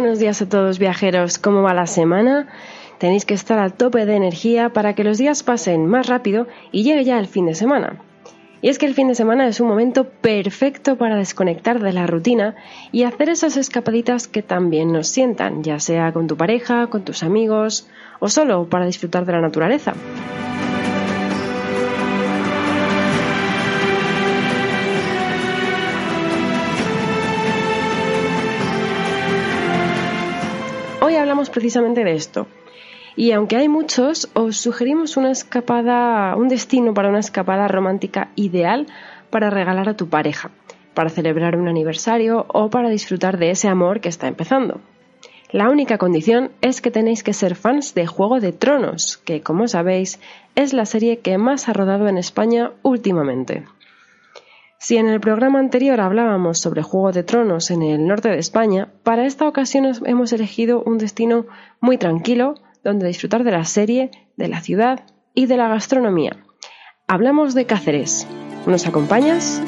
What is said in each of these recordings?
Buenos días a todos viajeros, ¿cómo va la semana? Tenéis que estar al tope de energía para que los días pasen más rápido y llegue ya el fin de semana. Y es que el fin de semana es un momento perfecto para desconectar de la rutina y hacer esas escapaditas que también nos sientan, ya sea con tu pareja, con tus amigos o solo para disfrutar de la naturaleza. Hablamos precisamente de esto. Y aunque hay muchos, os sugerimos una escapada, un destino para una escapada romántica ideal para regalar a tu pareja, para celebrar un aniversario o para disfrutar de ese amor que está empezando. La única condición es que tenéis que ser fans de Juego de Tronos, que como sabéis es la serie que más ha rodado en España últimamente. Si en el programa anterior hablábamos sobre Juego de Tronos en el norte de España, para esta ocasión hemos elegido un destino muy tranquilo donde disfrutar de la serie, de la ciudad y de la gastronomía. Hablamos de Cáceres. ¿Nos acompañas?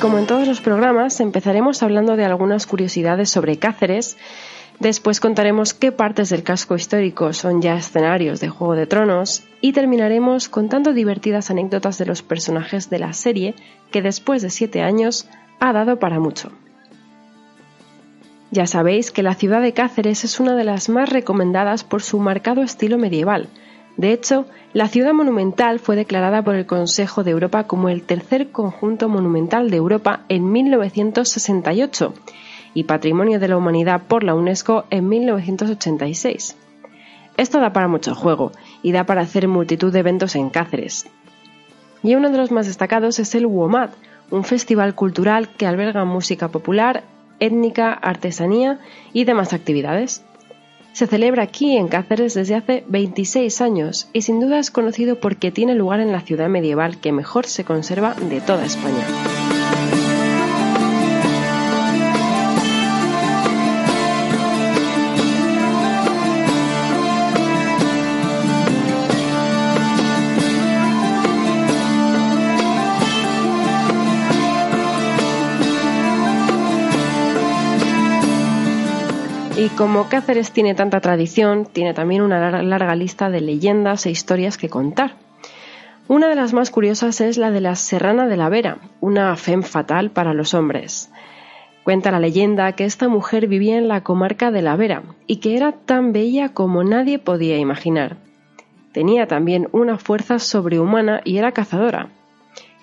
Como en todos los programas, empezaremos hablando de algunas curiosidades sobre Cáceres, después contaremos qué partes del casco histórico son ya escenarios de Juego de Tronos y terminaremos contando divertidas anécdotas de los personajes de la serie que después de siete años ha dado para mucho. Ya sabéis que la ciudad de Cáceres es una de las más recomendadas por su marcado estilo medieval, de hecho, la ciudad monumental fue declarada por el Consejo de Europa como el tercer conjunto monumental de Europa en 1968 y Patrimonio de la Humanidad por la UNESCO en 1986. Esto da para mucho juego y da para hacer multitud de eventos en Cáceres. Y uno de los más destacados es el WOMAD, un festival cultural que alberga música popular, étnica, artesanía y demás actividades se celebra aquí en Cáceres desde hace 26 años y sin duda es conocido porque tiene lugar en la ciudad medieval que mejor se conserva de toda España. Y como Cáceres tiene tanta tradición, tiene también una larga lista de leyendas e historias que contar. Una de las más curiosas es la de la Serrana de la Vera, una femme fatal para los hombres. Cuenta la leyenda que esta mujer vivía en la comarca de la Vera y que era tan bella como nadie podía imaginar. Tenía también una fuerza sobrehumana y era cazadora,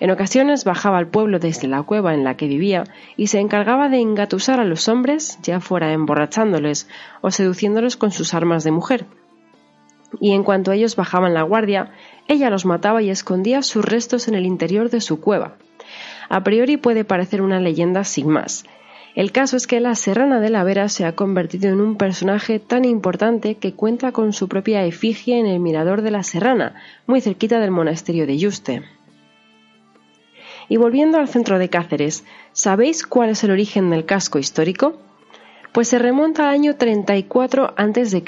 en ocasiones bajaba al pueblo desde la cueva en la que vivía y se encargaba de engatusar a los hombres, ya fuera emborrachándoles o seduciéndolos con sus armas de mujer. Y en cuanto ellos bajaban la guardia, ella los mataba y escondía sus restos en el interior de su cueva. A priori puede parecer una leyenda sin más, El caso es que la Serrana de la Vera se ha convertido en un personaje tan importante que cuenta con su propia efigie en el mirador de la Serrana, muy cerquita del monasterio de Yuste. Y volviendo al centro de Cáceres, ¿sabéis cuál es el origen del casco histórico? Pues se remonta al año 34 a.C.,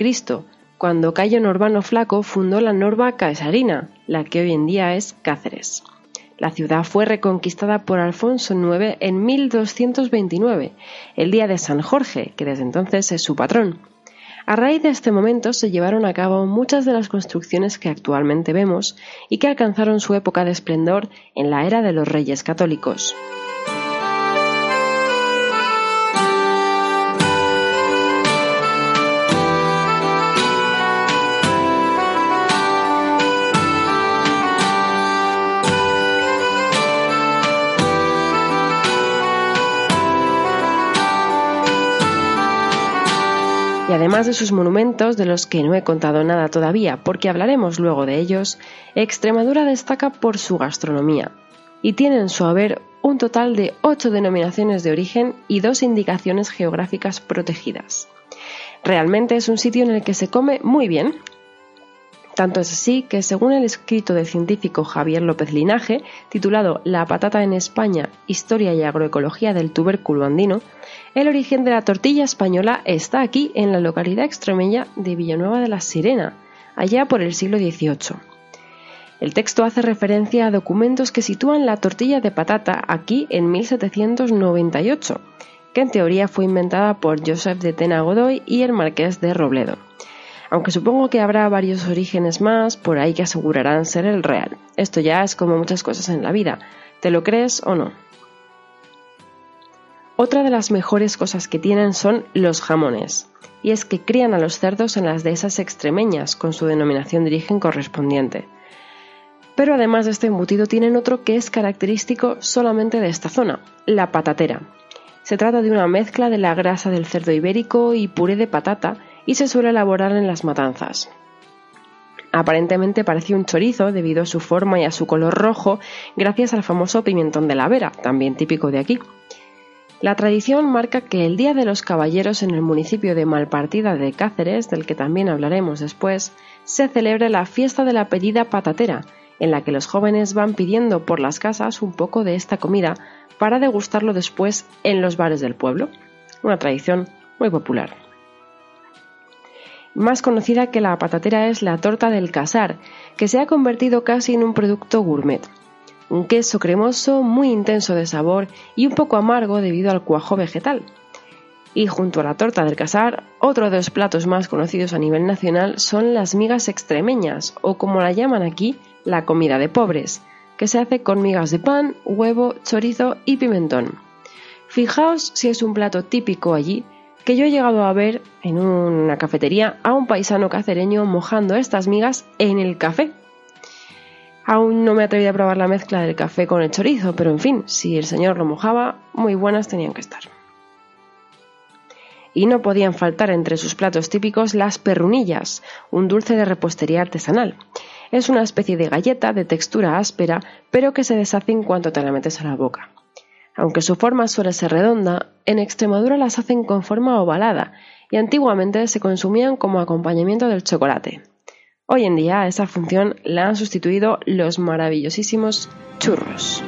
cuando Cayo Norbano Flaco fundó la Norba Caesarina, la que hoy en día es Cáceres. La ciudad fue reconquistada por Alfonso IX en 1229, el día de San Jorge, que desde entonces es su patrón. A raíz de este momento se llevaron a cabo muchas de las construcciones que actualmente vemos y que alcanzaron su época de esplendor en la era de los reyes católicos. Además de sus monumentos, de los que no he contado nada todavía, porque hablaremos luego de ellos, Extremadura destaca por su gastronomía, y tiene en su haber un total de ocho denominaciones de origen y dos indicaciones geográficas protegidas. Realmente es un sitio en el que se come muy bien. Tanto es así que, según el escrito del científico Javier López Linaje, titulado La patata en España, Historia y Agroecología del tubérculo andino, el origen de la tortilla española está aquí, en la localidad extremeña de Villanueva de la Sirena, allá por el siglo XVIII. El texto hace referencia a documentos que sitúan la tortilla de patata aquí en 1798, que en teoría fue inventada por Joseph de Tena Godoy y el marqués de Robledo. Aunque supongo que habrá varios orígenes más por ahí que asegurarán ser el real. Esto ya es como muchas cosas en la vida. ¿Te lo crees o no? Otra de las mejores cosas que tienen son los jamones, y es que crían a los cerdos en las dehesas extremeñas con su denominación de origen correspondiente. Pero además de este embutido tienen otro que es característico solamente de esta zona, la patatera. Se trata de una mezcla de la grasa del cerdo ibérico y puré de patata y se suele elaborar en las matanzas. Aparentemente parece un chorizo debido a su forma y a su color rojo gracias al famoso pimentón de la vera, también típico de aquí. La tradición marca que el Día de los Caballeros en el municipio de Malpartida de Cáceres, del que también hablaremos después, se celebra la fiesta de la pedida patatera, en la que los jóvenes van pidiendo por las casas un poco de esta comida para degustarlo después en los bares del pueblo. Una tradición muy popular. Más conocida que la patatera es la torta del casar, que se ha convertido casi en un producto gourmet un queso cremoso muy intenso de sabor y un poco amargo debido al cuajo vegetal. Y junto a la torta del casar, otro de los platos más conocidos a nivel nacional son las migas extremeñas, o como la llaman aquí, la comida de pobres, que se hace con migas de pan, huevo, chorizo y pimentón. Fijaos si es un plato típico allí, que yo he llegado a ver en una cafetería a un paisano cacereño mojando estas migas en el café Aún no me atreví a probar la mezcla del café con el chorizo, pero en fin, si el señor lo mojaba, muy buenas tenían que estar. Y no podían faltar entre sus platos típicos las perrunillas, un dulce de repostería artesanal. Es una especie de galleta de textura áspera, pero que se deshace en cuanto te la metes a la boca. Aunque su forma suele ser redonda, en Extremadura las hacen con forma ovalada y antiguamente se consumían como acompañamiento del chocolate. Hoy en día esa función la han sustituido los maravillosísimos churros.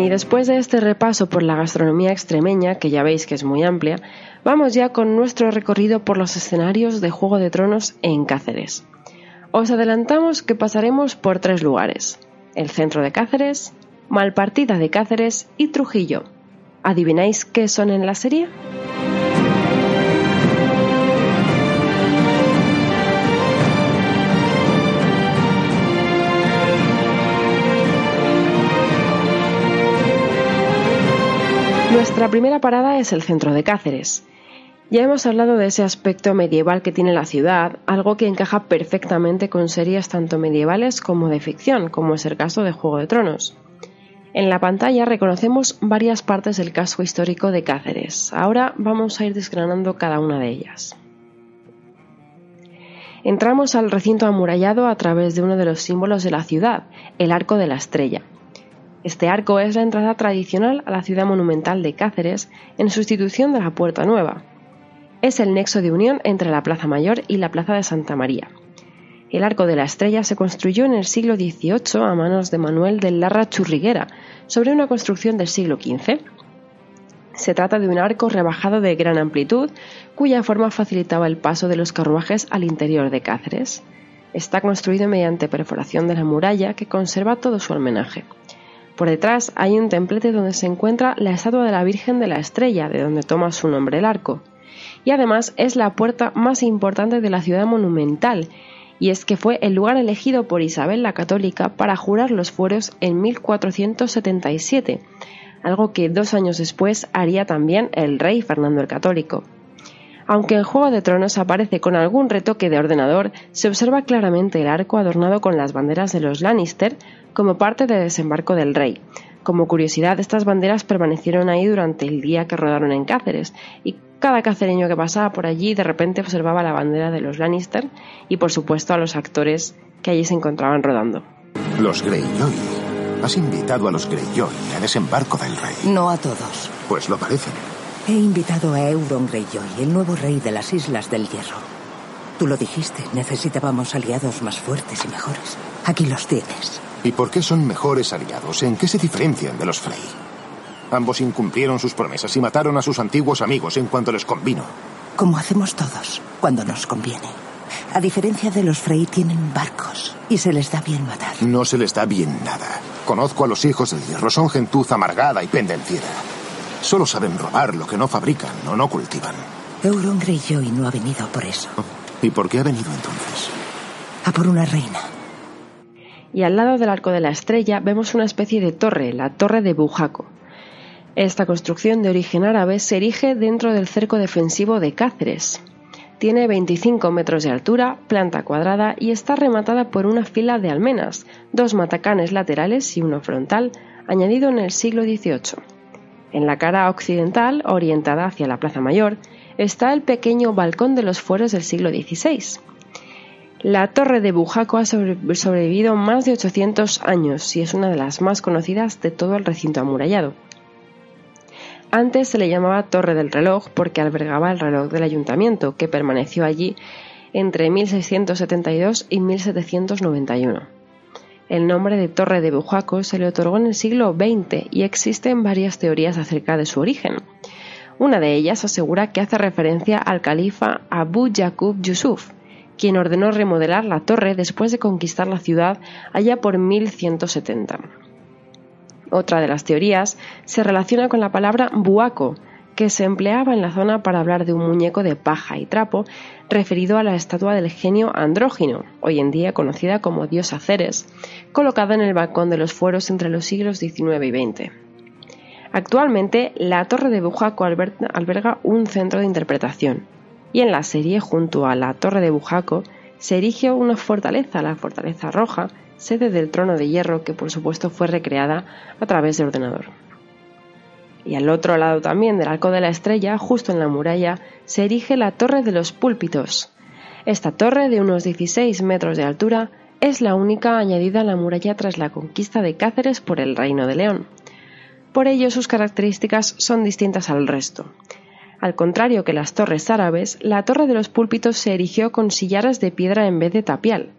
Y después de este repaso por la gastronomía extremeña, que ya veis que es muy amplia, vamos ya con nuestro recorrido por los escenarios de Juego de Tronos en Cáceres. Os adelantamos que pasaremos por tres lugares, el centro de Cáceres, Malpartida de Cáceres y Trujillo. ¿Adivináis qué son en la serie? Nuestra primera parada es el centro de Cáceres. Ya hemos hablado de ese aspecto medieval que tiene la ciudad, algo que encaja perfectamente con series tanto medievales como de ficción, como es el caso de Juego de Tronos. En la pantalla reconocemos varias partes del casco histórico de Cáceres. Ahora vamos a ir desgranando cada una de ellas. Entramos al recinto amurallado a través de uno de los símbolos de la ciudad, el Arco de la Estrella. Este arco es la entrada tradicional a la ciudad monumental de Cáceres en sustitución de la Puerta Nueva, es el nexo de unión entre la Plaza Mayor y la Plaza de Santa María. El Arco de la Estrella se construyó en el siglo XVIII a manos de Manuel de Larra Churriguera, sobre una construcción del siglo XV. Se trata de un arco rebajado de gran amplitud, cuya forma facilitaba el paso de los carruajes al interior de Cáceres. Está construido mediante perforación de la muralla que conserva todo su almenaje. Por detrás hay un templete donde se encuentra la estatua de la Virgen de la Estrella, de donde toma su nombre el arco y además es la puerta más importante de la ciudad monumental, y es que fue el lugar elegido por Isabel la Católica para jurar los fueros en 1477, algo que dos años después haría también el rey Fernando el Católico. Aunque en Juego de Tronos aparece con algún retoque de ordenador, se observa claramente el arco adornado con las banderas de los Lannister como parte del desembarco del rey. Como curiosidad, estas banderas permanecieron ahí durante el día que rodaron en Cáceres y cada cacereño que pasaba por allí de repente observaba la bandera de los Lannister y por supuesto a los actores que allí se encontraban rodando. Los Greyjoy. Has invitado a los Greyjoy a desembarco del rey. No a todos. Pues lo parecen. He invitado a Euron Greyjoy, el nuevo rey de las Islas del Hierro. Tú lo dijiste, necesitábamos aliados más fuertes y mejores. Aquí los tienes. ¿Y por qué son mejores aliados? ¿En qué se diferencian de los Frey? Ambos incumplieron sus promesas y mataron a sus antiguos amigos en cuanto les convino. Como hacemos todos, cuando nos conviene. A diferencia de los Frey, tienen barcos y se les da bien matar. No se les da bien nada. Conozco a los hijos del hierro. Son gentuza amargada y pendenciera. Solo saben robar lo que no fabrican o no cultivan. Euron Greyjoy no ha venido por eso. ¿Y por qué ha venido entonces? A por una reina. Y al lado del arco de la estrella vemos una especie de torre, la torre de Bujaco. Esta construcción de origen árabe se erige dentro del cerco defensivo de Cáceres. Tiene 25 metros de altura, planta cuadrada y está rematada por una fila de almenas, dos matacanes laterales y uno frontal, añadido en el siglo XVIII. En la cara occidental, orientada hacia la Plaza Mayor, está el pequeño balcón de los fueros del siglo XVI. La torre de Bujaco ha sobrevivido más de 800 años y es una de las más conocidas de todo el recinto amurallado. Antes se le llamaba Torre del Reloj porque albergaba el reloj del ayuntamiento, que permaneció allí entre 1672 y 1791. El nombre de Torre de Bujaco se le otorgó en el siglo XX y existen varias teorías acerca de su origen. Una de ellas asegura que hace referencia al califa Abu Yaqub Yusuf, quien ordenó remodelar la torre después de conquistar la ciudad allá por 1170. Otra de las teorías se relaciona con la palabra buaco, que se empleaba en la zona para hablar de un muñeco de paja y trapo referido a la estatua del genio andrógino, hoy en día conocida como diosa Ceres, colocada en el balcón de los fueros entre los siglos XIX y XX. Actualmente, la Torre de Bujaco alberga un centro de interpretación, y en la serie, junto a la Torre de Bujaco, se erige una fortaleza, la Fortaleza Roja, sede del trono de hierro que por supuesto fue recreada a través de ordenador. Y al otro lado también del arco de la estrella, justo en la muralla, se erige la Torre de los Púlpitos. Esta torre, de unos 16 metros de altura, es la única añadida a la muralla tras la conquista de Cáceres por el Reino de León. Por ello sus características son distintas al resto. Al contrario que las torres árabes, la torre de los púlpitos se erigió con sillares de piedra en vez de tapial.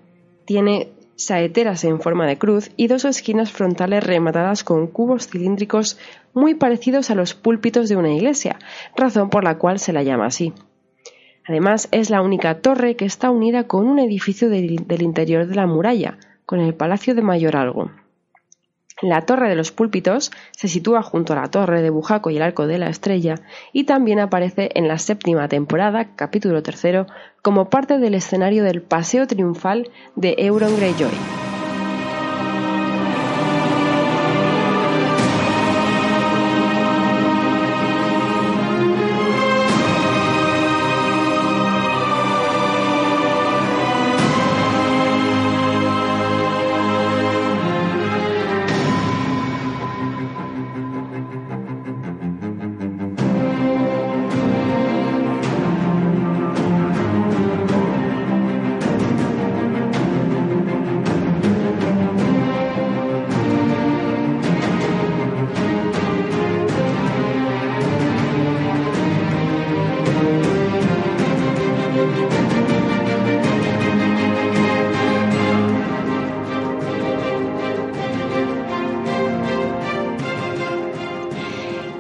Tiene saeteras en forma de cruz y dos esquinas frontales rematadas con cubos cilíndricos muy parecidos a los púlpitos de una iglesia, razón por la cual se la llama así. Además, es la única torre que está unida con un edificio del interior de la muralla, con el Palacio de Mayoralgo. La Torre de los Púlpitos se sitúa junto a la Torre de Bujaco y el Arco de la Estrella y también aparece en la séptima temporada, capítulo tercero, como parte del escenario del Paseo Triunfal de Euron Greyjoy.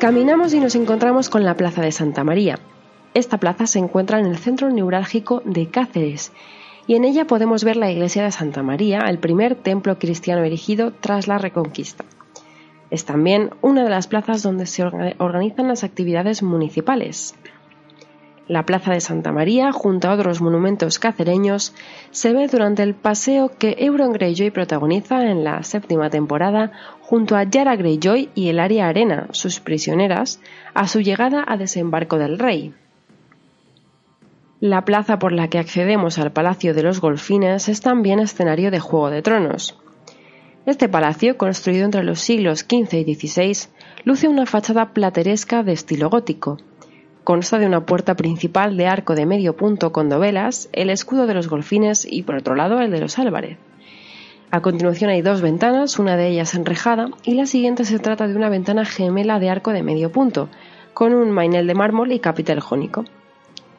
Caminamos y nos encontramos con la Plaza de Santa María. Esta plaza se encuentra en el centro neurálgico de Cáceres y en ella podemos ver la iglesia de Santa María, el primer templo cristiano erigido tras la Reconquista. Es también una de las plazas donde se organizan las actividades municipales. La Plaza de Santa María, junto a otros monumentos cacereños, se ve durante el paseo que Euron Greyjoy protagoniza en la séptima temporada junto a Yara Greyjoy y el Aria Arena, sus prisioneras, a su llegada a desembarco del rey. La plaza por la que accedemos al Palacio de los Golfines es también escenario de Juego de Tronos. Este palacio, construido entre los siglos XV y XVI, luce una fachada plateresca de estilo gótico, Consta de una puerta principal de arco de medio punto con dovelas, el escudo de los golfines y por otro lado el de los Álvarez. A continuación hay dos ventanas, una de ellas enrejada y la siguiente se trata de una ventana gemela de arco de medio punto, con un mainel de mármol y capitel jónico.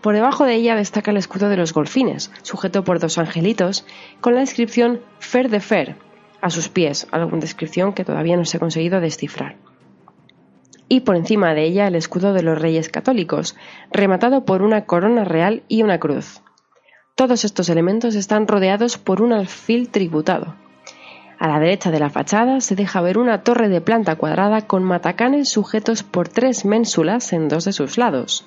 Por debajo de ella destaca el escudo de los golfines, sujeto por dos angelitos, con la inscripción Fer de Fer a sus pies, alguna descripción que todavía no se ha conseguido descifrar y por encima de ella el escudo de los Reyes Católicos, rematado por una corona real y una cruz. Todos estos elementos están rodeados por un alfil tributado. A la derecha de la fachada se deja ver una torre de planta cuadrada con matacanes sujetos por tres ménsulas en dos de sus lados,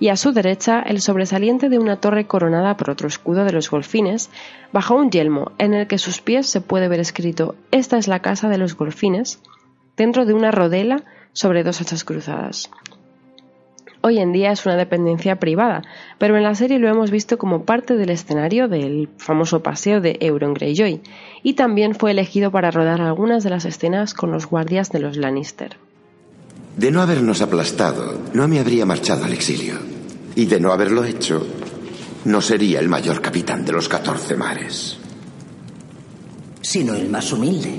y a su derecha el sobresaliente de una torre coronada por otro escudo de los golfines, bajo un yelmo en el que sus pies se puede ver escrito Esta es la casa de los golfines, dentro de una rodela sobre dos hachas cruzadas. Hoy en día es una dependencia privada, pero en la serie lo hemos visto como parte del escenario del famoso paseo de Euron Greyjoy, y también fue elegido para rodar algunas de las escenas con los guardias de los Lannister. De no habernos aplastado, no me habría marchado al exilio. Y de no haberlo hecho, no sería el mayor capitán de los catorce mares. Sino el más humilde.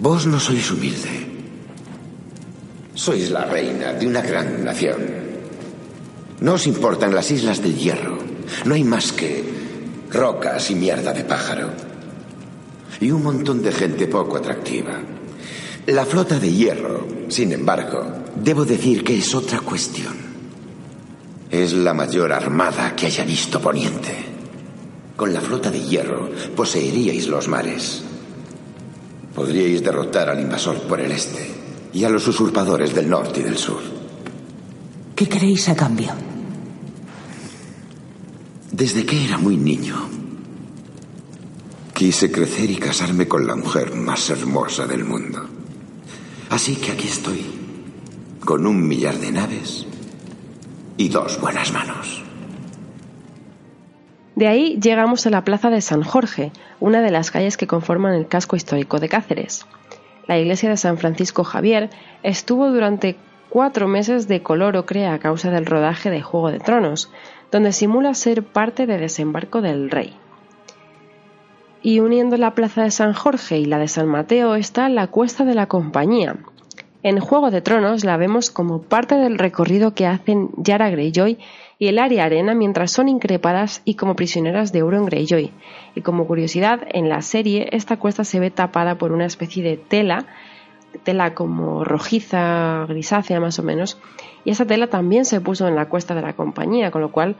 Vos no sois humilde. Sois la reina de una gran nación. No os importan las islas del hierro. No hay más que rocas y mierda de pájaro. Y un montón de gente poco atractiva. La flota de hierro, sin embargo, debo decir que es otra cuestión. Es la mayor armada que haya visto Poniente. Con la flota de hierro poseeríais los mares. Podríais derrotar al invasor por el este y a los usurpadores del norte y del sur. ¿Qué queréis a cambio? Desde que era muy niño, quise crecer y casarme con la mujer más hermosa del mundo. Así que aquí estoy, con un millar de naves y dos buenas manos. De ahí llegamos a la Plaza de San Jorge, una de las calles que conforman el casco histórico de Cáceres la iglesia de San Francisco Javier estuvo durante cuatro meses de color ocre a causa del rodaje de Juego de Tronos, donde simula ser parte de desembarco del rey. Y uniendo la plaza de San Jorge y la de San Mateo está la Cuesta de la Compañía. En Juego de Tronos la vemos como parte del recorrido que hacen Yara Greyjoy y el área arena mientras son increpadas y como prisioneras de Euron Greyjoy. Y como curiosidad, en la serie esta cuesta se ve tapada por una especie de tela, tela como rojiza, grisácea más o menos, y esa tela también se puso en la cuesta de la compañía, con lo cual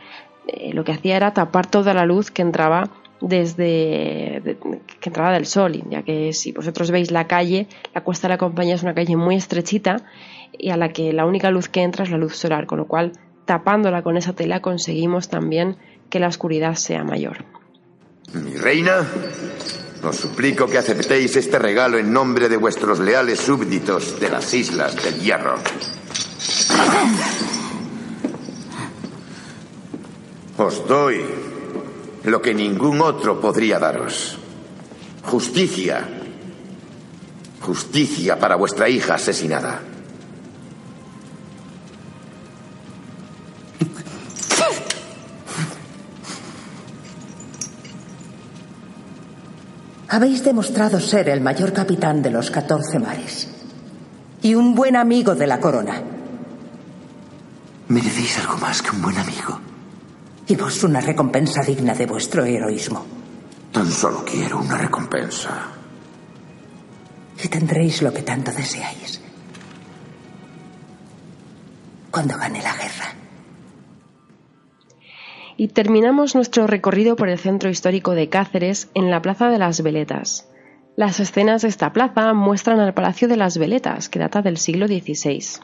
eh, lo que hacía era tapar toda la luz que entraba desde que entraba del sol, ya que si vosotros veis la calle, la cuesta de la compañía es una calle muy estrechita y a la que la única luz que entra es la luz solar, con lo cual tapándola con esa tela conseguimos también que la oscuridad sea mayor. Mi reina, os suplico que aceptéis este regalo en nombre de vuestros leales súbditos de las Islas del Hierro. Os doy lo que ningún otro podría daros. Justicia. Justicia para vuestra hija asesinada. Habéis demostrado ser el mayor capitán de los catorce mares y un buen amigo de la corona. Merecéis algo más que un buen amigo. Y vos una recompensa digna de vuestro heroísmo. Tan solo quiero una recompensa. Y tendréis lo que tanto deseáis. cuando gane la guerra. Y terminamos nuestro recorrido por el centro histórico de Cáceres en la Plaza de las Veletas. Las escenas de esta plaza muestran al Palacio de las Veletas, que data del siglo XVI.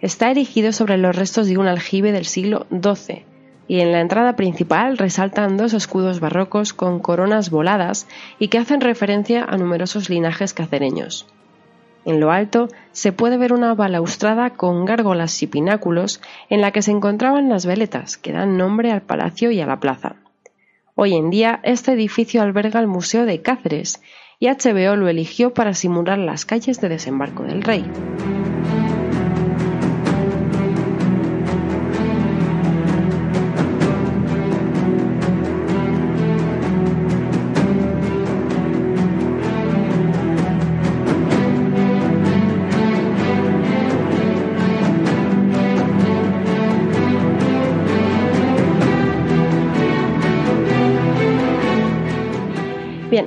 Está erigido sobre los restos de un aljibe del siglo XII, y en la entrada principal resaltan dos escudos barrocos con coronas voladas y que hacen referencia a numerosos linajes cacereños. En lo alto se puede ver una balaustrada con gárgolas y pináculos en la que se encontraban las veletas que dan nombre al palacio y a la plaza. Hoy en día este edificio alberga el Museo de Cáceres y HBO lo eligió para simular las calles de desembarco del rey.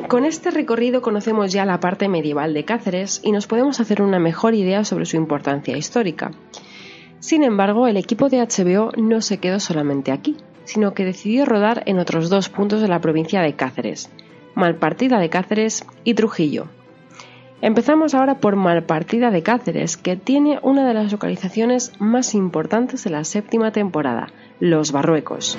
Con este recorrido conocemos ya la parte medieval de Cáceres y nos podemos hacer una mejor idea sobre su importancia histórica. Sin embargo, el equipo de HBO no se quedó solamente aquí, sino que decidió rodar en otros dos puntos de la provincia de Cáceres, Malpartida de Cáceres y Trujillo. Empezamos ahora por Malpartida de Cáceres, que tiene una de las localizaciones más importantes de la séptima temporada, Los Barruecos.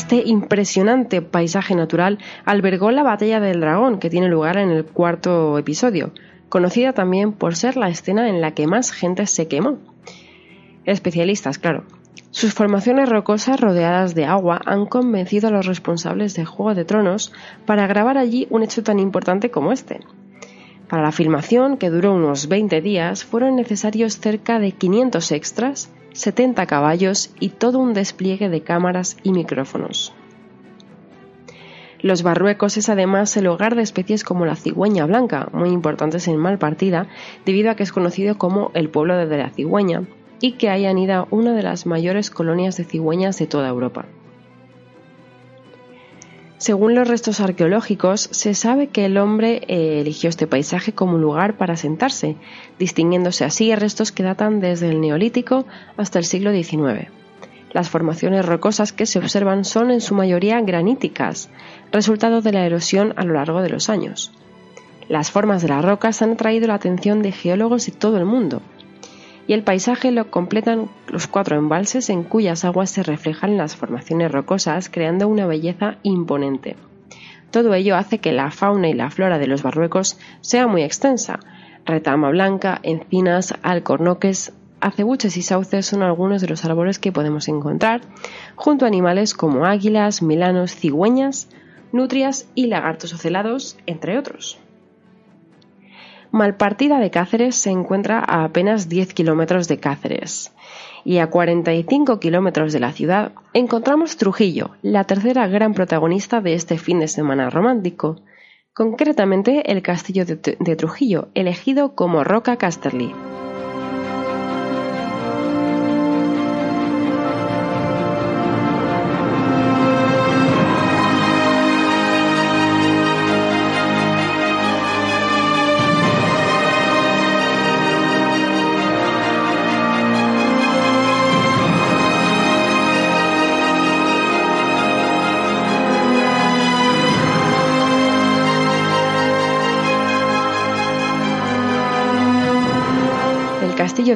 Este impresionante paisaje natural albergó la batalla del dragón que tiene lugar en el cuarto episodio, conocida también por ser la escena en la que más gente se quemó. Especialistas, claro. Sus formaciones rocosas rodeadas de agua han convencido a los responsables de Juego de Tronos para grabar allí un hecho tan importante como este. Para la filmación, que duró unos 20 días, fueron necesarios cerca de 500 extras 70 caballos y todo un despliegue de cámaras y micrófonos. Los Barruecos es además el hogar de especies como la cigüeña blanca, muy importantes en Malpartida, debido a que es conocido como el pueblo de la cigüeña y que hay anida una de las mayores colonias de cigüeñas de toda Europa. Según los restos arqueológicos, se sabe que el hombre eh, eligió este paisaje como lugar para sentarse, distinguiéndose así restos que datan desde el Neolítico hasta el siglo XIX. Las formaciones rocosas que se observan son en su mayoría graníticas, resultado de la erosión a lo largo de los años. Las formas de las rocas han atraído la atención de geólogos de todo el mundo, y el paisaje lo completan los cuatro embalses en cuyas aguas se reflejan las formaciones rocosas, creando una belleza imponente. Todo ello hace que la fauna y la flora de los Barruecos sea muy extensa. Retama blanca, encinas, alcornoques, acebuches y sauces son algunos de los árboles que podemos encontrar, junto a animales como águilas, milanos, cigüeñas, nutrias y lagartos ocelados, entre otros. Malpartida de Cáceres se encuentra a apenas 10 kilómetros de Cáceres y a 45 kilómetros de la ciudad encontramos Trujillo, la tercera gran protagonista de este fin de semana romántico, concretamente el castillo de, Trujillo, elegido como Roca Casterly.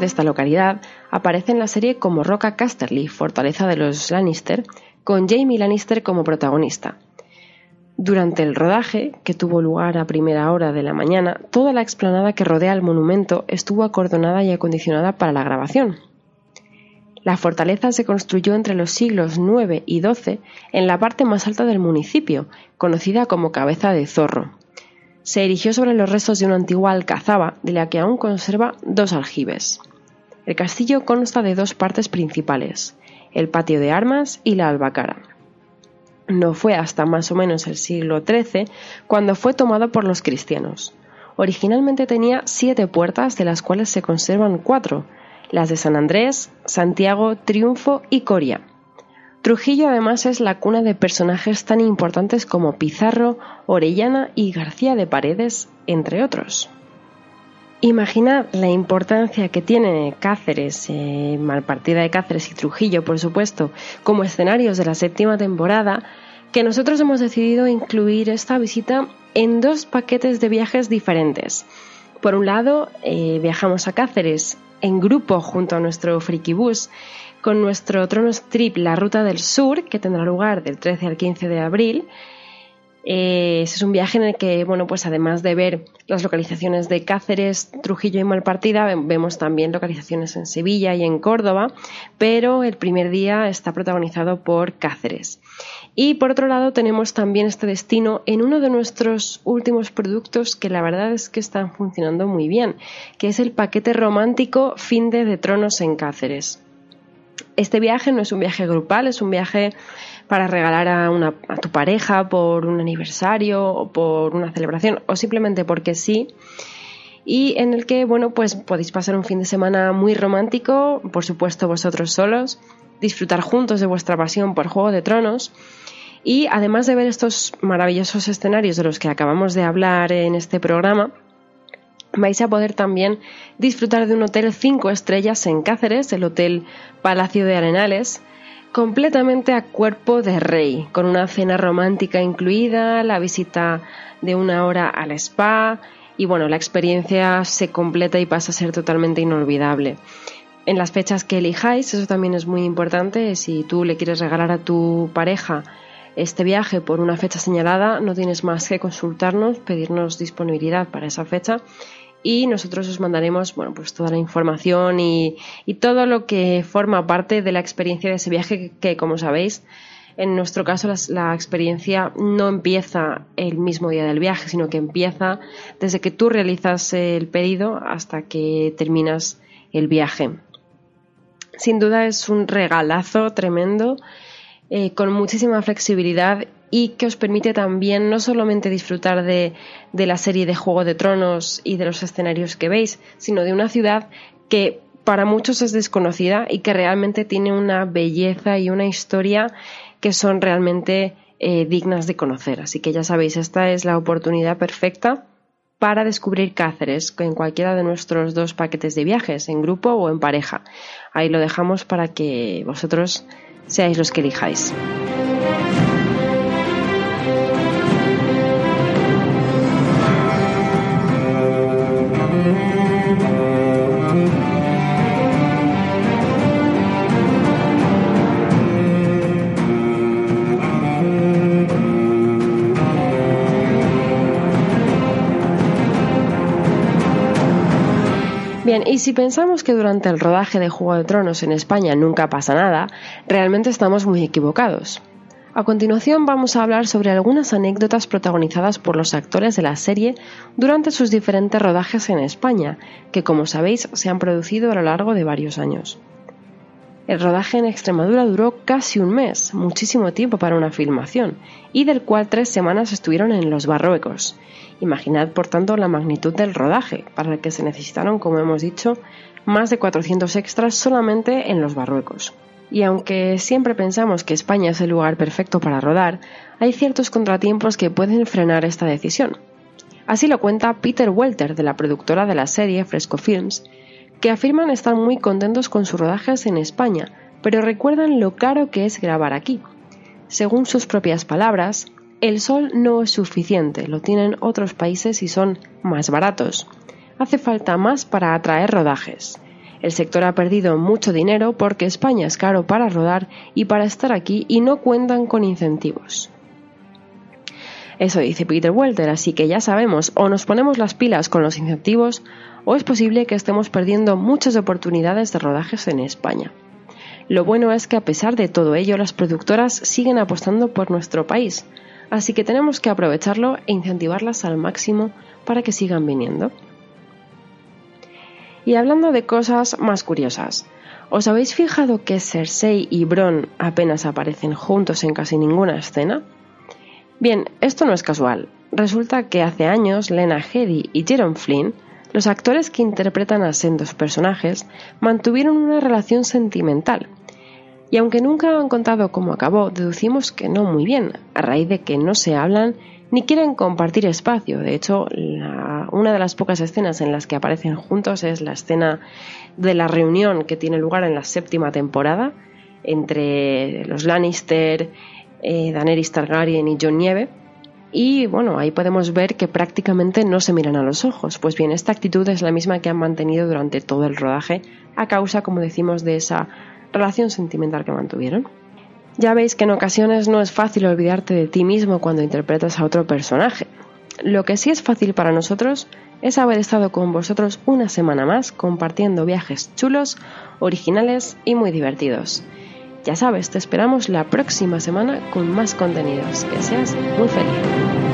De esta localidad aparece en la serie como Roca Casterly, fortaleza de los Lannister, con Jamie Lannister como protagonista. Durante el rodaje, que tuvo lugar a primera hora de la mañana, toda la explanada que rodea el monumento estuvo acordonada y acondicionada para la grabación. La fortaleza se construyó entre los siglos IX y XII en la parte más alta del municipio, conocida como Cabeza de Zorro se erigió sobre los restos de una antigua alcazaba de la que aún conserva dos aljibes. El castillo consta de dos partes principales, el patio de armas y la albacara. No fue hasta más o menos el siglo XIII cuando fue tomado por los cristianos. Originalmente tenía siete puertas, de las cuales se conservan cuatro, las de San Andrés, Santiago, Triunfo y Coria. Trujillo además es la cuna de personajes tan importantes como Pizarro, Orellana y García de Paredes, entre otros. Imaginad la importancia que tiene Cáceres, eh, Malpartida de Cáceres y Trujillo, por supuesto, como escenarios de la séptima temporada, que nosotros hemos decidido incluir esta visita en dos paquetes de viajes diferentes. Por un lado, eh, viajamos a Cáceres en grupo junto a nuestro Frikibus con nuestro Tronos Trip La Ruta del Sur, que tendrá lugar del 13 al 15 de abril. Eh, es un viaje en el que, bueno, pues además de ver las localizaciones de Cáceres, Trujillo y Malpartida, vemos también localizaciones en Sevilla y en Córdoba, pero el primer día está protagonizado por Cáceres. Y por otro lado tenemos también este destino en uno de nuestros últimos productos que la verdad es que están funcionando muy bien, que es el paquete romántico Fin de Tronos en Cáceres. Este viaje no es un viaje grupal, es un viaje para regalar a, una, a tu pareja por un aniversario o por una celebración o simplemente porque sí. Y en el que, bueno, pues podéis pasar un fin de semana muy romántico, por supuesto vosotros solos, disfrutar juntos de vuestra pasión por Juego de Tronos. Y además de ver estos maravillosos escenarios de los que acabamos de hablar en este programa, vais a poder también disfrutar de un hotel 5 estrellas en Cáceres, el Hotel Palacio de Arenales, completamente a cuerpo de rey, con una cena romántica incluida, la visita de una hora al spa y bueno, la experiencia se completa y pasa a ser totalmente inolvidable. En las fechas que elijáis, eso también es muy importante, si tú le quieres regalar a tu pareja este viaje por una fecha señalada, no tienes más que consultarnos, pedirnos disponibilidad para esa fecha y nosotros os mandaremos bueno, pues toda la información y, todo lo que forma parte de la experiencia de ese viaje que, como sabéis, en nuestro caso la, experiencia no empieza el mismo día del viaje, sino que empieza desde que tú realizas el pedido hasta que terminas el viaje. Sin duda es un regalazo tremendo, eh, con muchísima flexibilidad y que os permite también no solamente disfrutar de, la serie de Juego de Tronos y de los escenarios que veis, sino de una ciudad que para muchos es desconocida y que realmente tiene una belleza y una historia que son realmente eh, dignas de conocer. Así que ya sabéis, esta es la oportunidad perfecta para descubrir Cáceres en cualquiera de nuestros dos paquetes de viajes, en grupo o en pareja. Ahí lo dejamos para que vosotros seáis los que elijáis. Si pensamos que durante el rodaje de Juego de Tronos en España nunca pasa nada, realmente estamos muy equivocados. A continuación vamos a hablar sobre algunas anécdotas protagonizadas por los actores de la serie durante sus diferentes rodajes en España, que como sabéis se han producido a lo largo de varios años. El rodaje en Extremadura duró casi un mes, muchísimo tiempo para una filmación, y del cual tres semanas estuvieron en los Barruecos, Imaginad, por tanto, la magnitud del rodaje, para el que se necesitaron, como hemos dicho, más de 400 extras solamente en los Barruecos. Y aunque siempre pensamos que España es el lugar perfecto para rodar, hay ciertos contratiempos que pueden frenar esta decisión. Así lo cuenta Peter Welter, de la productora de la serie Fresco Films, que afirman estar muy contentos con sus rodajes en España, pero recuerdan lo caro que es grabar aquí. Según sus propias palabras, el sol no es suficiente, lo tienen otros países y son más baratos. Hace falta más para atraer rodajes. El sector ha perdido mucho dinero porque España es caro para rodar y para estar aquí y no cuentan con incentivos. Eso dice Peter Welter, así que ya sabemos, o nos ponemos las pilas con los incentivos, o es posible que estemos perdiendo muchas oportunidades de rodajes en España. Lo bueno es que a pesar de todo ello, las productoras siguen apostando por nuestro país, Así que tenemos que aprovecharlo e incentivarlas al máximo para que sigan viniendo. Y hablando de cosas más curiosas, ¿Os habéis fijado que Cersei y Bron apenas aparecen juntos en casi ninguna escena? Bien, esto no es casual. Resulta que hace años Lena Headey y Jerome Flynn, los actores que interpretan a sendos personajes, mantuvieron una relación sentimental. Y aunque nunca han contado cómo acabó, deducimos que no muy bien, a raíz de que no se hablan ni quieren compartir espacio. De hecho, una de las pocas escenas en las que aparecen juntos es la escena de la reunión que tiene lugar en la séptima temporada entre los Lannister, eh, Daenerys Targaryen y Jon Nieve. Y bueno, ahí podemos ver que prácticamente no se miran a los ojos. Pues bien, esta actitud es la misma que han mantenido durante todo el rodaje a causa, como decimos, de esa relación sentimental que mantuvieron. Ya veis que en ocasiones no es fácil olvidarte de ti mismo cuando interpretas a otro personaje. Lo que sí es fácil para nosotros es haber estado con vosotros una semana más compartiendo viajes chulos, originales y muy divertidos. Ya sabes, te esperamos la próxima semana con más contenidos. Que seas muy feliz.